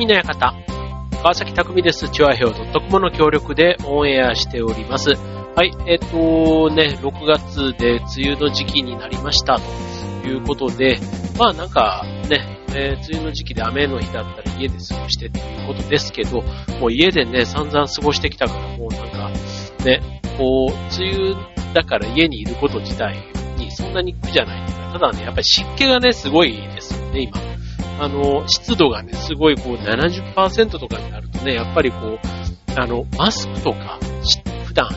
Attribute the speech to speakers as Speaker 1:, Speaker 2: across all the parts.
Speaker 1: 匠の館。川崎匠です。チュアヘオ .com の協力でオンエアしております。はい、えっ、とね、6月で梅雨の時期になりましたということで、まあなんかね、えー梅雨の時期で雨の日だったり家で過ごしてっていうことですけど、もう家でね、散々過ごしてきたからもうなんか、ね、こう、梅雨だから家にいること自体にそんなに苦じゃない、ただね、やっぱり湿気がね、すごいですよね、今。あの、湿度がね、すごいこう70%とかになるとね、やっぱりこう、あの、マスクとか、普段、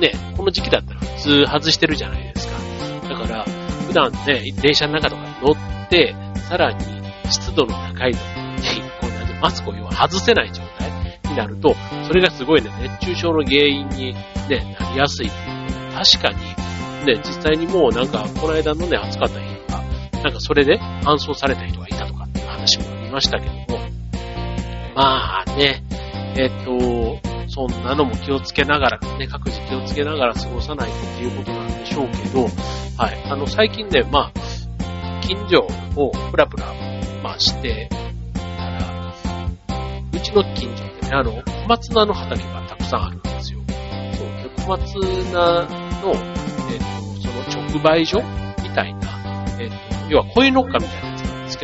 Speaker 1: ね、この時期だったら普通外してるじゃないですか。だから、普段ね、電車の中とかに乗って、さらに湿度の高いところに、こうなんてマスクを要は外せない状態になると、それがすごいね、熱中症の原因に、ね、なりやすいい。確かに、ね、実際にもうなんか、この間のね、暑かった日とか、なんかそれで搬送された人がいたとか話もありましたけども、まあね、えっと、そんなのも気をつけながら、ね、各自気をつけながら過ごさないとっていうことなんでしょうけど、はい、あの、最近ね、まあ、近所をプラプラ、まあしてたら、うちの近所ってね、あの、小松菜の畑がたくさんあるんですよ。そう。小松菜の、えっ、と、その直売所みたいな、えっ、と、要はコインロッカーみたいな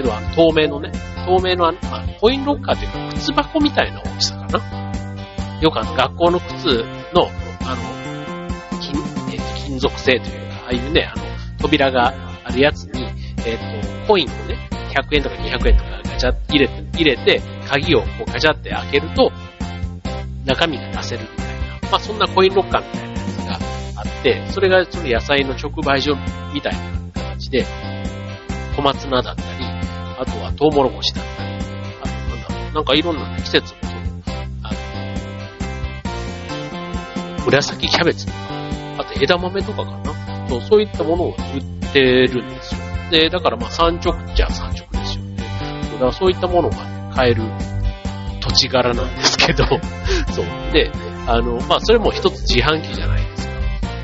Speaker 1: けど、あの、透明のね、透明のあの、あコインロッカーというか、靴箱みたいな大きさかな。よくあの、学校の靴の、あの、金、えっ、と、金属製というか、ああいうね、あの、扉があるやつに、えっ、と、コインをね、100円とか200円とかガチャ入れて、入れて、鍵をこうガチャって開けると、中身が出せるみたいな。まあ、そんなコインロッカーみたいなやつがあって、それがその野菜の直売所みたいな形で、小松菜だったり、あとはトウモロコシだったり、あとなんだろう、なんかいろんなね季節の、あの、紫キャベツとか、あと枝豆とかかな。そう、そういったものを売ってるんですよ。で、だからまあ産直っちゃ産直ですよね。だからそういったものが買える土地柄なんですけど、そう。で、あの、まあそれも一つ自販機じゃないですか。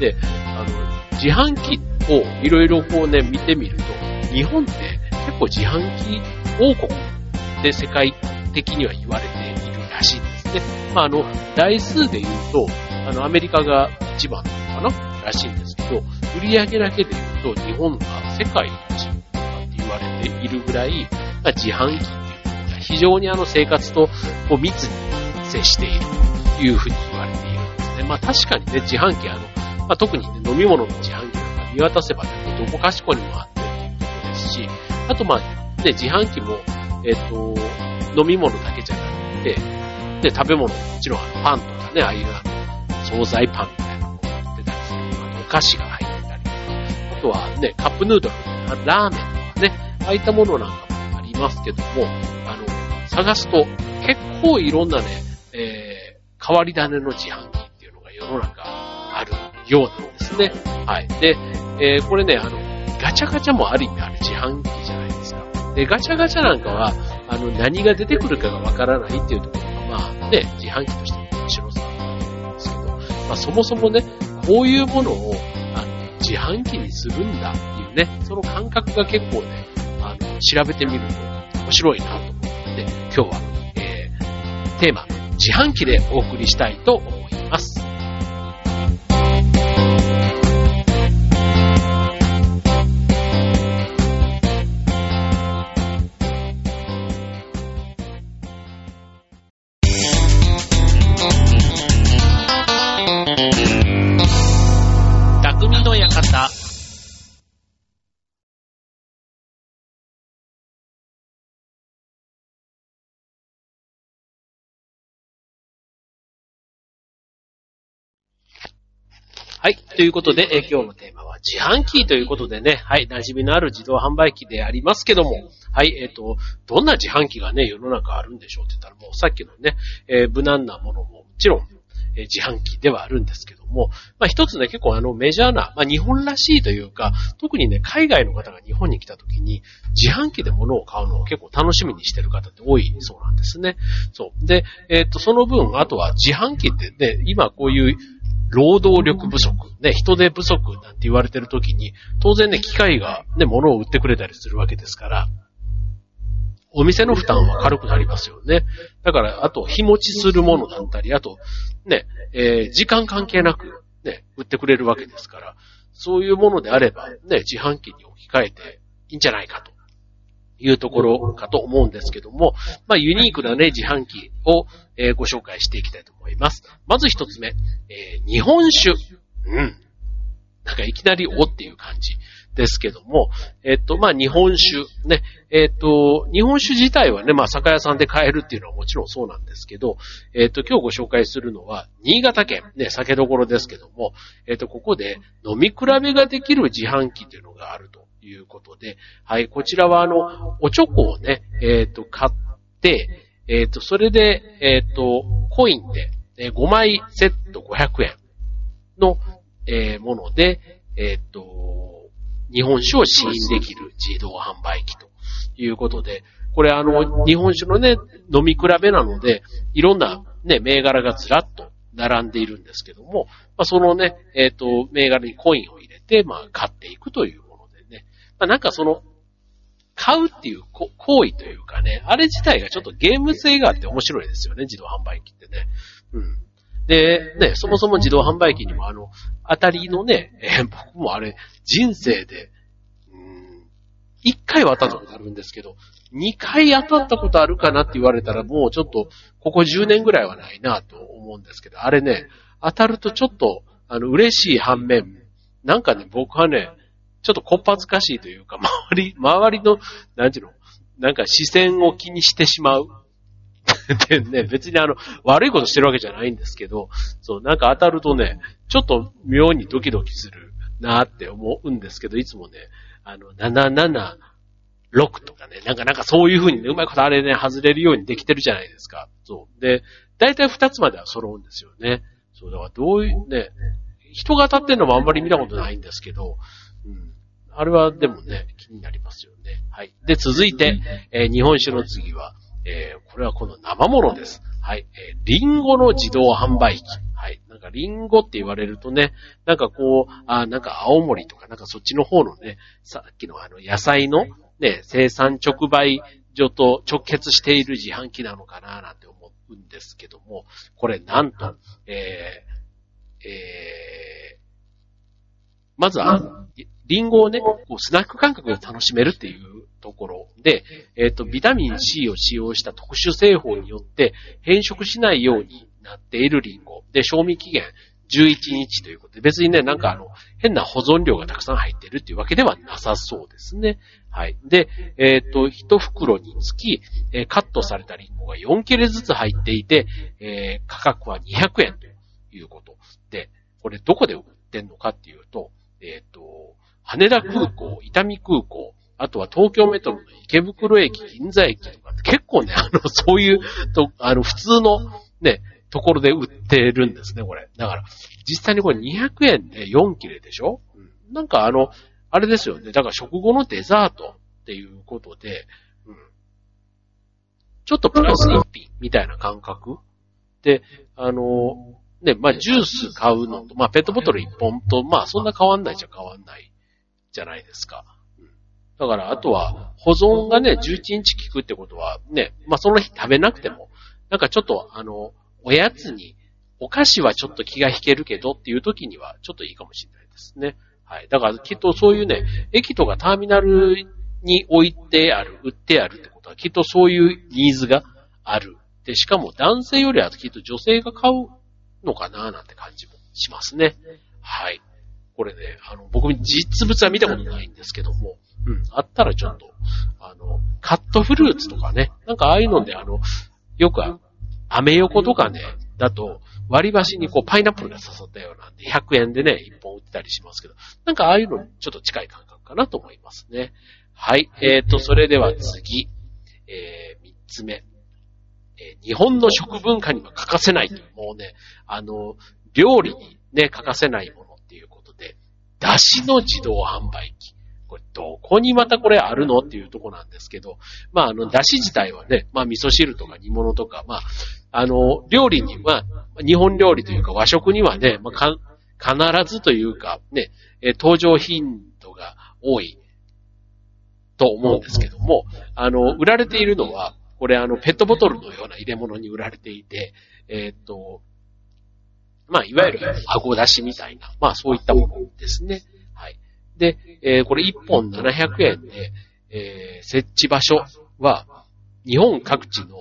Speaker 1: で、あの、自販機をいろいろこうね、見てみると、日本って結構自販機王国で世界的には言われているらしいんですね。まああの、台数で言うと、あの、アメリカが一番なのかならしいんですけど、売り上げだけで言うと、日本が世界一とかって言われているぐらい、まあ、自販機っていうのが非常にあの生活とこう密に接しているというふうに言われているんですね。まあ確かにね、自販機あの、まあ特にね、飲み物の自販機なんか見渡せばね、どこかしこにもあってあとまあ、ね、自販機も、えっ、と、飲み物だけじゃなくて、で、食べ物ももちろんパンとかね、ああいう、惣菜パンみたいなのも売ってたりする。あとお菓子が入ってたりとか、あとはね、カップヌードル、ラーメンとかね、ああいったものなんかもありますけども、あの、探すと結構いろんなね、えー、変わり種の自販機っていうのが世の中あるようなんですね。はい。で、えー、これね、あの、ガチャガチャもある意味ある自販機で。ガチャガチャなんかは、あの、何が出てくるかがわからないっていうところが、まあね、自販機としての面白さなんですけど、まあそもそもね、こういうものを、あの、自販機にするんだっていうね、その感覚が結構ね、あの、調べてみると面白いなと思うので、今日は、えー、テーマ、自販機でお送りしたいと思います。はい。ということで、え今日のテーマは自販機ということでね、はい。馴染みのある自動販売機でありますけども、はい。えっ、と、どんな自販機がね、世の中あるんでしょうって言ったら、もうさっきのね、えー無難なものももちろん、え自販機ではあるんですけども、まあ一つね、結構あのメジャーな、まあ日本らしいというか、特にね、海外の方が日本に来た時に、自販機で物を買うのを結構楽しみにしてる方って多いそうなんですね。そう。で、えっ、と、その分、あとは自販機ってね、今こういう労働力不足、ね、人手不足なんて言われてる時に、当然ね、機械がね、物を売ってくれたりするわけですから、お店の負担は軽くなりますよね。だから、あと、日持ちするものだったり、あと、ね、えー、時間関係なく、ね、売ってくれるわけですから、そういうものであれば、ね、自販機に置き換えていいんじゃないかというところかと思うんですけども、まあ、ユニークなね、自販機を、えー、ご紹介していきたいと思います。まず一つ目、えー、日本酒。うん。なんかいきなりおっていう感じですけども、えっと、まあ、日本酒。ね。えっと、日本酒自体はね、まあ、酒屋さんで買えるっていうのはもちろんそうなんですけど、えっと、今日ご紹介するのは、新潟県、ね、酒どころですけども、えっと、ここで飲み比べができる自販機っていうのがあるということで、はい、こちらはあの、おチョコをね、えっと、買って、えっと、それで、えっと、コインで、え5枚セット500円の、えー、もので、えっと、日本酒を試飲できる自動販売機ということで、これあの、日本酒のね、飲み比べなので、いろんなね、銘柄がずらっと並んでいるんですけども、まあ、そのね、えっ、と、銘柄にコインを入れて、まあ、買っていくという。まあ、なんかその、買うっていう行為というかね、あれ自体がちょっとゲーム性があって面白いですよね、自動販売機ってね。うん。で、ね、そもそも自動販売機にもあの、当たりのね、えー、僕もあれ、人生で、うん、1回は当たったことあるんですけど、2回当たったことあるかなって言われたらもうちょっと、ここ10年ぐらいはないなと思うんですけど、あれね、当たるとちょっと、あの、嬉しい反面、なんかね、僕はね、ちょっとこっぱずかしいというか、周り、周りの、なんていうの、なんか視線を気にしてしまう。で ね、別にあの、悪いことしてるわけじゃないんですけど、そう、なんか当たるとね、ちょっと妙にドキドキするなって思うんですけど、いつもね、あの、776とかね、なんかなんかそういう風にね、うまいことあれね、外れるようにできてるじゃないですか。そう。で、だいたい2つまでは揃うんですよね。そう、だからどういう、ね、人が当たってるのもあんまり見たことないんですけど、うん。あれはでもね、気になりますよね。はい。で、続いて、えー、日本酒の次は、えー、これはこの生物です。はい。えー、リンゴの自動販売機。はい。なんかリンゴって言われるとね、なんかこう、あなんか青森とかなんかそっちの方のね、さっきのあの野菜のね、生産直売所と直結している自販機なのかななんて思うんですけども、これなんと、えー、えー、まずは、リンゴをね、こうスナック感覚で楽しめるっていうところで、えっ、ー、と、ビタミン C を使用した特殊製法によって変色しないようになっているリンゴ。で、賞味期限11日ということで、別にね、なんかあの、変な保存量がたくさん入ってるっていうわけではなさそうですね。はい。で、えっ、ー、と、一袋につき、えー、カットされたリンゴが4切れずつ入っていて、えー、価格は200円ということ。で、これどこで売ってんのかっていうと、えっ、と、羽田空港、伊丹空港、あとは東京メトロの池袋駅、銀座駅とかって結構ね、あの、そういうと、あの、普通のね、ところで売ってるんですね、これ。だから、実際にこれ200円で4切れでしょ、うん、なんかあの、あれですよね。だから食後のデザートっていうことで、うん、ちょっとプラス1品みたいな感覚？で、あの、ね、まあ、ジュース買うのと、まあ、ペットボトル1本と、まあ、そんな変わんないじゃ変わんないじゃないですか。だから、あとは、保存がね、11日効くってことは、ね、まあ、その日食べなくても、なんかちょっと、あの、おやつに、お菓子はちょっと気が引けるけどっていう時には、ちょっといいかもしれないですね。はい。だから、きっとそういうね、駅とかターミナルに置いてある、売ってあるってことは、きっとそういうニーズがある。で、しかも男性よりはきっと女性が買うのかななんて感じもしますね。はい。これね、あの、僕実物は見たことないんですけども、うん、あったらちょっと、あの、カットフルーツとかね、なんかああいうので、あの、よく、アメ横とかね、だと、割り箸にこうパイナップルが刺さったようなんで、100円でね、1本売ってたりしますけど、なんかああいうのにちょっと近い感覚かなと思いますね。はい。えーと、それでは次、えー、3つ目。えー、日本の食文化には欠かせないともうね、あの、料理にね、欠かせないもので、だしの自動販売機。これどこにまたこれあるのっていうとこなんですけど、まああの、出汁自体はね、まあ味噌汁とか煮物とか、まあ、あの、料理には、日本料理というか和食にはね、まあ、か必ずというか、ね、え登場頻度が多いと思うんですけども、あの、売られているのは、これあの、ペットボトルのような入れ物に売られていて、えー、っと、まあ、いわゆる顎出しみたいな、まあ、そういったものですね。はい。で、えー、これ1本700円で、えー、設置場所は、日本各地の、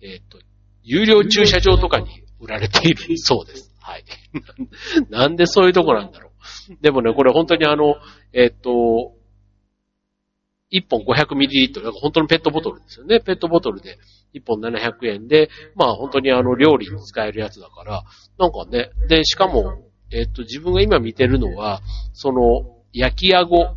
Speaker 1: えっと、有料駐車場とかに売られているそうです。はい。なんでそういうとこなんだろう。でもね、これ本当にあの、えっと、1本 500ml、本当のペットボトルですよね。ペットボトルで1本700円で、まあ本当にあの料理に使えるやつだから、なんかね、で、しかも、えっと、自分が今見てるのは、その、焼きあご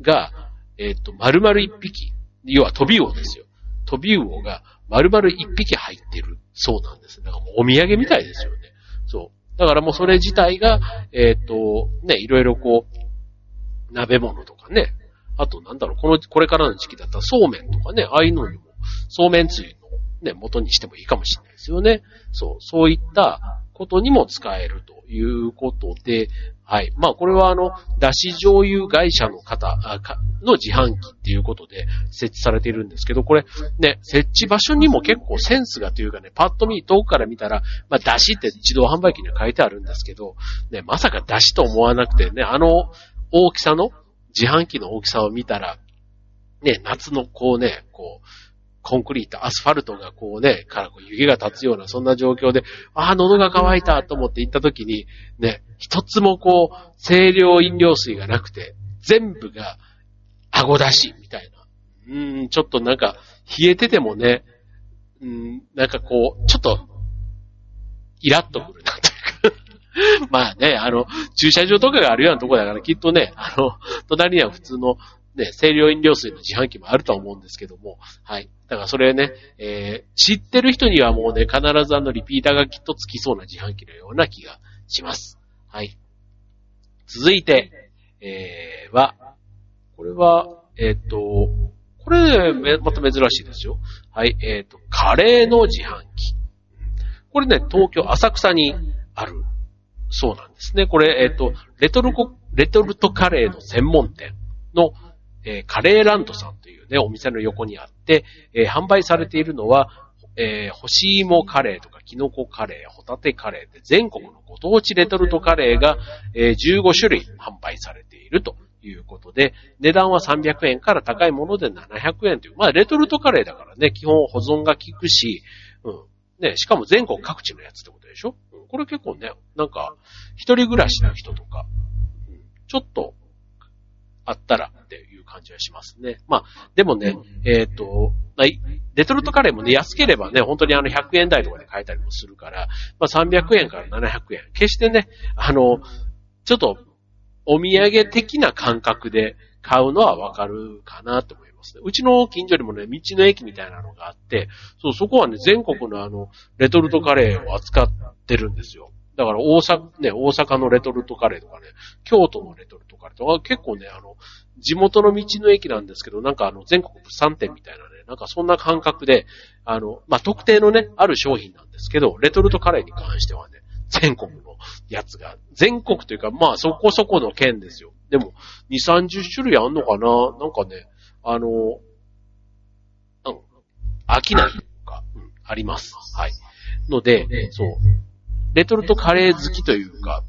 Speaker 1: が、えっと、丸々1匹、要は飛び魚ですよ。飛び魚が丸々1匹入ってるそうなんです。だかもうお土産みたいですよね。そう。だからもうそれ自体が、えっと、ね、いろいろこう、鍋物とかね、あとなんだろう、この、これからの時期だったらそうめんとかね、ああいうのにも、そうめんつゆのね、元にしてもいいかもしれないですよね。そう、そういったことにも使えるということで、はい。まあ、これはあの、だし醤油会社の方の自販機っていうことで設置されているんですけど、これね、設置場所にも結構センスがというかね、パッと見、遠くから見たら、まあ、だしって自動販売機には書いてあるんですけど、ね、まさかだしと思わなくてね、あの大きさの自販機の大きさを見たら、ね、夏のこうね、こう、コンクリート、アスファルトがこうね、からこう湯気が立つような、そんな状況で、ああ、喉が渇いたと思って行った時に、ね、一つもこう、清涼飲料水がなくて、全部が、顎出し、みたいな。うーん、ちょっとなんか、冷えててもね、うん、なんかこう、ちょっと、イラッとくるな、と。まあね、あの、駐車場とかがあるようなとこだから、きっとね、あの、隣には普通の、ね、清涼飲料水の自販機もあるとは思うんですけども、はい。だからそれね、えー、知ってる人にはもうね、必ずあのリピーターがきっとつきそうな自販機のような気がします。はい。続いて、えー、は、これは、えっ、ー、と、これ、また珍しいですよ。はい、えっ、ー、と、カレーの自販機。これね、東京浅草にあるそうなんですね。これ、えっ、ー、と、レトルコ、レトルトカレーの専門店の、えー、カレーランドさんというね、お店の横にあって、えー、販売されているのは、えー、干し芋カレーとかキノコカレー、ホタテカレーで全国のご当地レトルトカレーが、えー、15種類販売されているということで、値段は300円から高いもので700円という、まあレトルトカレーだからね、基本保存が効くし、うん。ね、しかも全国各地のやつってことでしょ、これ結構ね、なんか、一人暮らしの人とか、ちょっと、あったらっていう感じはしますね。まあ、でもね、えっ、ー、と、レトルトカレーもね、安ければね、本当にあの100円台とかで買えたりもするから、まあ300円から700円。決してね、あの、ちょっと、お土産的な感覚で買うのはわかるかなと思います。ね。うちの近所にもね、道の駅みたいなのがあって、そう、そこはね、全国のあの、レトルトカレーを扱ってるんですよ。だから大阪、ね、大阪のレトルトカレーとかね、京都のレトルトカレーとか、結構ね、あの、地元の道の駅なんですけど、なんかあの、全国物産展みたいなね、なんかそんな感覚で、あの、まあ、特定のね、ある商品なんですけど、レトルトカレーに関してはね、全国のやつが、全国というか、まあそこそこの県ですよ。でも、2、30種類あんのかな？なんかね、あの、うん、飽きないとか、うん、あります。はい。ので、そう。レトルトカレー好きというか、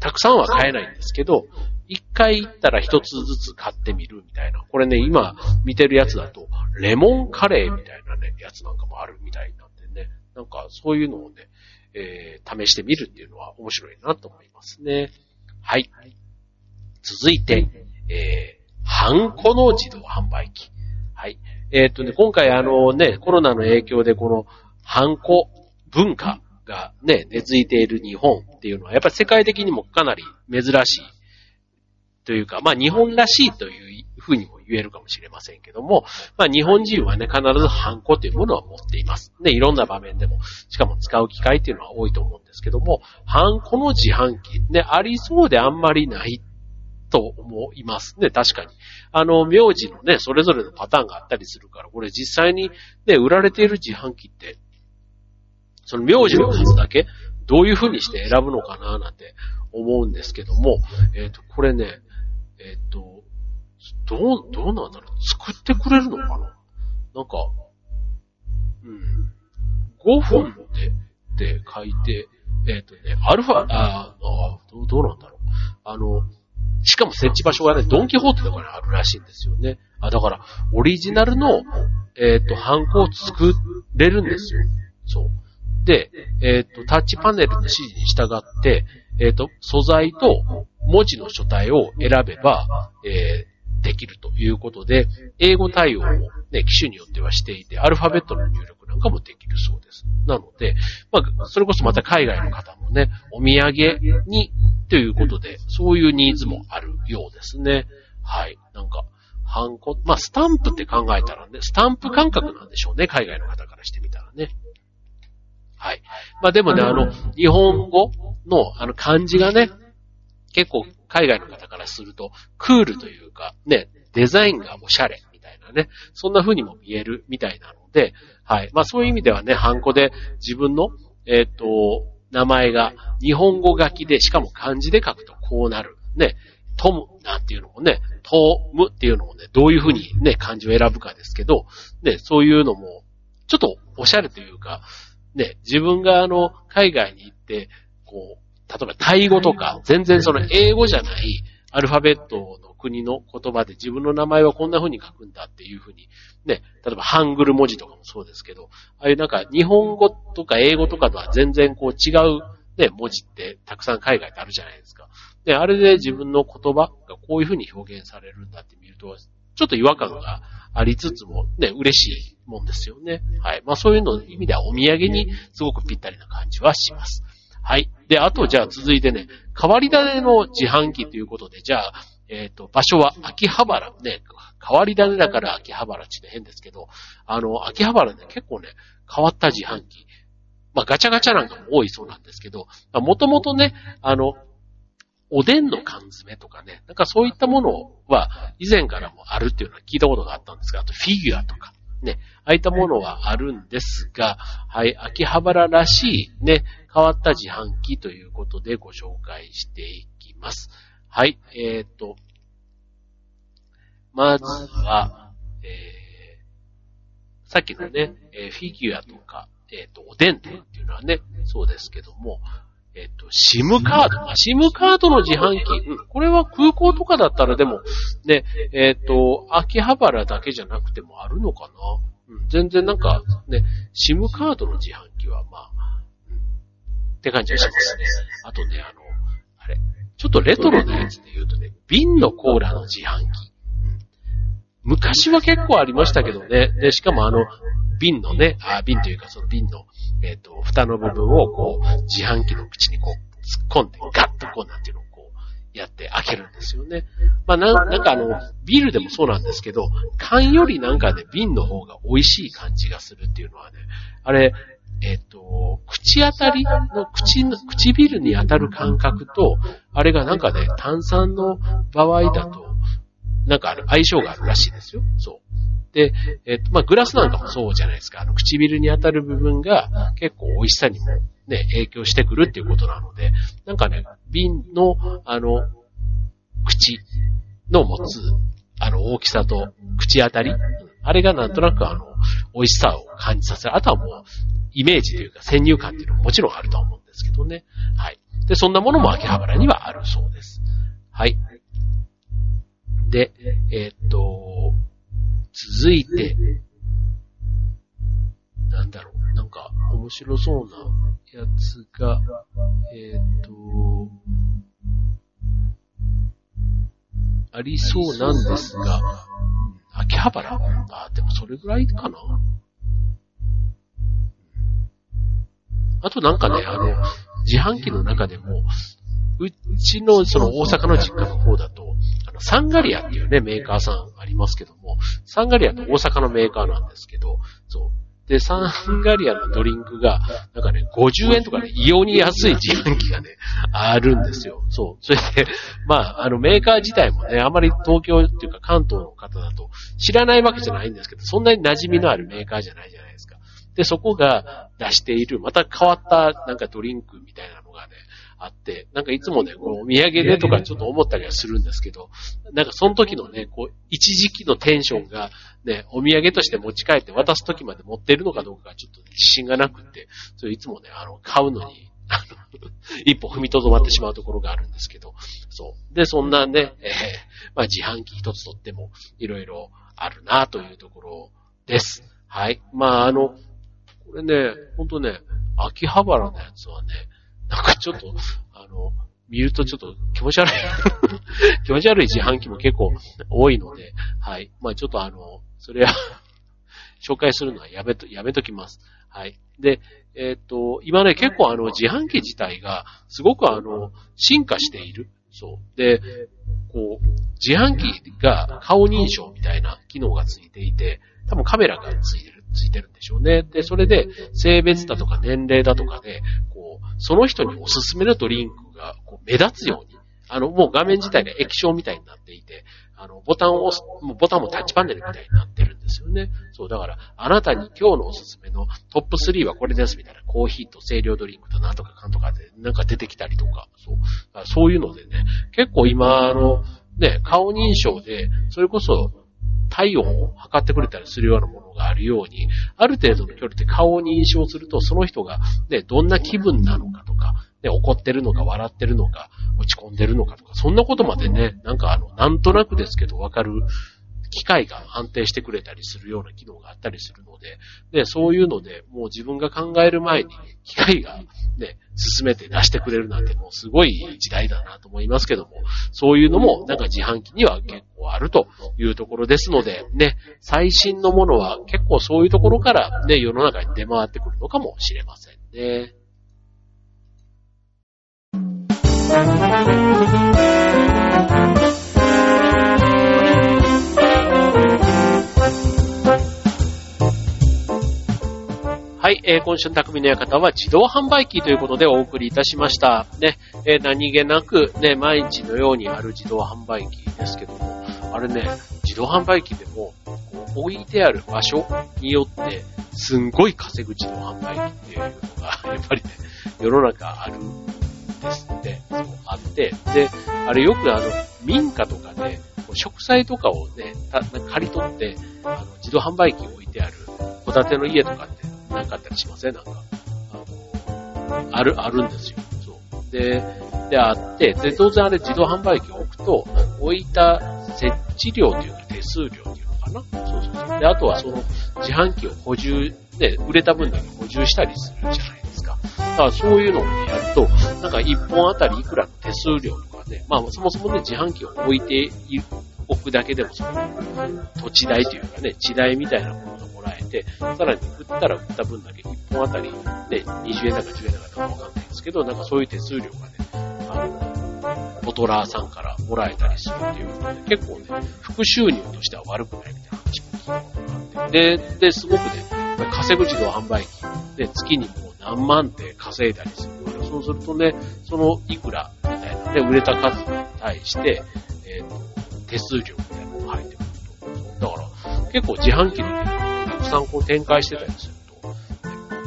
Speaker 1: たくさんは買えないんですけど、一回行ったら一つずつ買ってみるみたいな。これね、今見てるやつだと、レモンカレーみたいなね、やつなんかもあるみたいなんでね。なんかそういうのをね、えー、試してみるっていうのは面白いなと思いますね。はい。続いて、えー、ハンコの自動販売機。はい。えー、っとね、今回あのね、コロナの影響でこのハンコ文化がね、根付いている日本っていうのは、やっぱり世界的にもかなり珍しいというか、まあ日本らしいというふうにも言えるかもしれませんけども、まあ日本人はね、必ずハンコというものは持っています。ね、いろんな場面でも、しかも使う機会っていうのは多いと思うんですけども、ハンコの自販機、ね、ありそうであんまりないと思いますね、確かに。あの、名字のね、それぞれのパターンがあったりするから、これ実際にね、売られている自販機って、その名字の数だけ、どういう風にして選ぶのかななんて思うんですけども、えっ、ー、と、これね、えっ、と、どう、どうなんだろう作ってくれるのかななんか、うん。5分で、って書いて、えっ、ー、とね、アルファ、ああ、どうなんだろう。あの、しかも設置場所がね、ドンキホーテとかにあるらしいんですよね。あ、だから、オリジナルの、えっ、ー、と、ハンコを作れるんですよ。そう。で、えっ、ー、と、タッチパネルの指示に従って、えっ、と、素材と文字の書体を選べば、えできるということで、英語対応もね、機種によってはしていて、アルファベットの入力なんかもできるそうです。なので、まあ、それこそまた海外の方もね、お土産にということで、そういうニーズもあるようですね。はい。なんか、ハンコ、まあ、スタンプって考えたらね、スタンプ感覚なんでしょうね、海外の方からしてみたらね。はい。まあでもね、あの、日本語のあの漢字がね、結構海外の方からすると、クールというか、ね、デザインがおしゃれみたいなね、そんな風にも見えるみたいなので、はい。まあそういう意味ではね、ハンコで自分の、えっ、と、名前が日本語書きで、しかも漢字で書くとこうなる。ね、トムなんていうのもね、トムっていうのもね、どういう風にね、漢字を選ぶかですけど、ね、そういうのも、ちょっとおしゃれというか、ね、自分があの、海外に行って、こう、例えばタイ語とか、全然その英語じゃないアルファベットの国の言葉で自分の名前はこんな風に書くんだっていう風に、ね、例えばハングル文字とかもそうですけど、ああいうなんか日本語とか英語とかとは全然こう違うね、文字ってたくさん海外であるじゃないですか。で、あれで自分の言葉がこういう風に表現されるんだって見ると、ちょっと違和感がありつつもね、嬉しいもんですよね。はい。まあそういうの意味ではお土産にすごくぴったりな感じはします。はい。で、あと、じゃあ続いてね、変わり種の自販機ということで、じゃあ、えっ、ー、と、場所は秋葉原。ね、変わり種だから秋葉原って変ですけど、あの、秋葉原ね、結構ね、変わった自販機。まあ、ガチャガチャなんかも多いそうなんですけど、まもともとね、あの、おでんの缶詰とかね、なんかそういったものは以前からもあるっていうのは聞いたことがあったんですが、あとフィギュアとか、ね、ああいったものはあるんですが、はい、秋葉原らしいね、変わった自販機ということでご紹介していきます。はい、えっ、ー、と、まずは、えー、さっきのね、え、フィギュアとか、えっ、ー、と、おでんとかっていうのはね、そうですけども、えっ、と、シムカード。シムカードの自販機。うん。これは空港とかだったらでも、ね、えっ、と、秋葉原だけじゃなくてもあるのかな。うん。全然なんか、ね、シムカードの自販機はまあ、って感じがしますね。あとね、あの、あれ、ちょっとレトロなやつで言うとね、瓶のコーラの自販機。昔は結構ありましたけどね。で、しかもあの、瓶のね、あ瓶というかその瓶の、えっ、ー、と、蓋の部分をこう、自販機の口にこう、突っ込んで、ガッとこうなんていうのをこう、やって開けるんですよね。まあな、なんかあの、ビールでもそうなんですけど、缶よりなんかね、瓶の方が美味しい感じがするっていうのはね、あれ、えっ、ー、と、口当たりの口の、唇に当たる感覚と、あれがなんかね、炭酸の場合だと、なんかある、相性があるらしいですよ。そう。で、えっ、と、まあ、グラスなんかもそうじゃないですか。あの、唇に当たる部分が結構美味しさにもね、影響してくるっていうことなので、なんかね、瓶の、あの、口の持つ、あの、大きさと口当たり、あれがなんとなくあの、美味しさを感じさせる。あとはもう、イメージというか先入観っていうのももちろんあると思うんですけどね。はい。で、そんなものも秋葉原にはあるそうです。はい。で、えー、っと、続いて、なんだろう、なんか面白そうなやつが、えー、っと、ありそうなんですが、秋葉原？あ、でもそれぐらいかな。あとなんかね、あの、自販機の中でも、うちのその大阪の実家の方だと、サンガリアっていうね、メーカーさんありますけども、サンガリアって大阪のメーカーなんですけど、そう。で、サンガリアのドリンクが、なんかね、50円とかね、異様に安い自販機がね、あるんですよ。そう。それで、まあ、あの、メーカー自体もね、あまり東京っていうか関東の方だと知らないわけじゃないんですけど、そんなに馴染みのあるメーカーじゃないじゃないですか。で、そこが出している、また変わったなんかドリンクみたいなのがね、あって、なんかいつもね、こう、お土産でとかちょっと思ったりはするんですけど、なんかその時のね、こう、一時期のテンションが、ね、お土産として持ち帰って渡す時まで持ってるのかどうかがちょっと自信がなくって、それいつもね、あの、買うのに、あの、一歩踏みとどまってしまうところがあるんですけど、そう。で、そんなね、えー、まあ自販機一つとっても、いろいろあるなというところです。はい。まあ、あの、これね、ほんとね、秋葉原のやつはね、なんかちょっと、あの、見るとちょっと気持ち悪い 気持ち悪い自販機も結構多いので、はい。まあちょっとあの、それは 紹介するのはやめと、やめときます。はい。で、えっ、と、今ね、結構あの、自販機自体が、すごくあの、進化している。そう。で、こう、自販機が顔認証みたいな機能がついていて、多分カメラがついてる、ついてるんでしょうね。で、それで、性別だとか年齢だとかで、その人におすすめのドリンクがこう目立つように、あの、もう画面自体が液晶みたいになっていて、あの、ボタンを押す、もうボタンもタッチパネルみたいになってるんですよね。そう、だから、あなたに今日のおすすめのトップ3はこれですみたいな、コーヒーと清涼ドリンクとなとかかんとかで、なんか出てきたりとか、そう、そういうのでね、結構今、あの、ね、顔認証で、それこそ、体温を測ってくれたりするようなものがあるように、ある程度の距離で顔を認証すると、その人がね、どんな気分なのかとか、ね、怒ってるのか笑ってるのか、落ち込んでるのかとか、そんなことまでね、なんかあの、なんとなくですけどわかる機械が安定してくれたりするような機能があったりするので、で、そういうので、もう自分が考える前に機械がね、進めて出してくれるなんてもうすごい時代だなと思いますけども、そういうのもなんか自販機には結構あるというところですので、ね、最新のものは結構そういうところからね、世の中に出回ってくるのかもしれませんね。はい、えー、今週の匠の館は自動販売機ということでお送りいたしました。ね、えー、何気なくね、毎日のようにある自動販売機ですけども、あれね、自動販売機でも、こう置いてある場所によって、すんごい稼ぐ自動販売機っていうのが、やっぱりね、世の中あるんですって、そうあって、で、あれよくあの、民家とかで、食材とかをね、借り取って、あの、自動販売機を置いてある、戸建ての家とかってなかったりしません？なんか。あの、ある、あるんですよ。そう。で、で、あって、で、当然あれ自動販売機を置くと、置いた設置料というか手数料っていうのかな？そうそうそう。で、あとはその自販機を補充、ね、売れた分だけ補充したりするじゃないですか。だからそういうのを、やると、なんか1本あたりいくらの手数料とかね、まあそもそもね、自販機を置いて置くだけでもその土地代というかね、地代みたいなものえて、さらに売ったら売った分だけ1本あたり、ね、20円だか10円だかわかんないですけど、なんかそういう手数料がね、あの、ボトラーさんからもらえたりするっていうことで、結構ね、副収入としては悪くないみたいな話も聞いたことがあって。で、で、すごくね、稼ぐ自動販売機、で、月にもう何万って稼いだりするから、そうするとね、そのいくらみたいなね、売れた数に対して、えっ、ー、と、手数料みたいなのが入ってくると。だから、結構自販機のさんこう展開してたりすると、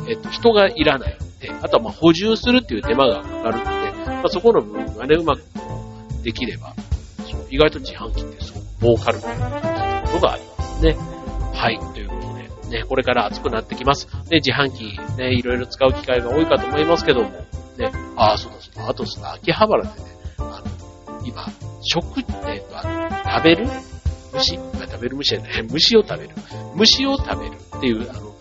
Speaker 1: えっと、人がいらないで、あとはまあ補充するっていう手間がかかるので、まあ、そこの部分がね、うまくできれば、そう意外と自販機ってそう儲かるということがありますね。はい、ということで、ね、これから暑くなってきます。ね、自販機ね、いろいろ使う機会が多いかと思いますけども、ね、ああ、そうだそうだ、あとその秋葉原でね、あの、今、食って、食べる虫食べる虫じゃない。虫を食べる。虫を食べるっていう、あの、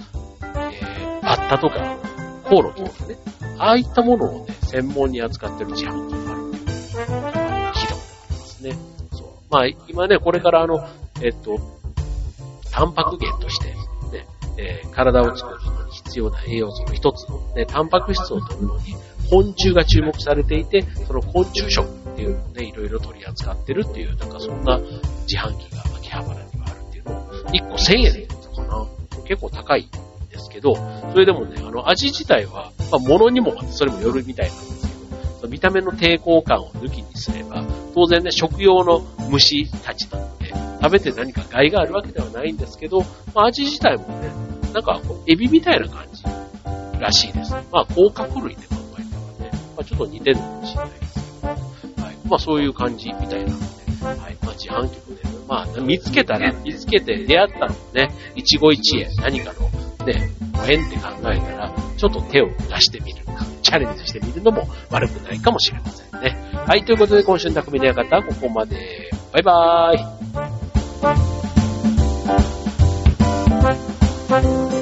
Speaker 1: えー、バッタとか、コオロギとかね。ああいったものをね、専門に扱ってる自販機があるっていう、聞いたことがありますね。そう。まあ、今ね、これからあの、えっと、タンパク源として、ね、えー、体を作るのに必要な栄養素の一つの、ね、タンパク質を取るのに、昆虫が注目されていて、その昆虫食っていうのをね、いろいろ取り扱ってるっていう、なんかそんな自販機が秋葉原にはあるっていうのを、1個1000円でったかな。結構高いんですけど、それでもね、あの味自体は、まあ物にもそれもよるみたいなんですけど、見た目の抵抗感を抜きにすれば、当然ね、食用の虫たちなので、食べて何か害があるわけではないんですけど、まあ味自体もね、なんかこう、エビみたいな感じらしいです。まあ、甲殻類で考えたらね、まあ、ちょっと似てるのかもしれな、い。まあそういう感じみたいなので、はい。まあ自販機もね、まあ見つけたら、見つけて出会ったのもね、一期一会何かのね、縁って考えたら、ちょっと手を出してみるか、チャレンジしてみるのも悪くないかもしれませんね。はい、ということで今週の匠の館はここまで。バイバーイ。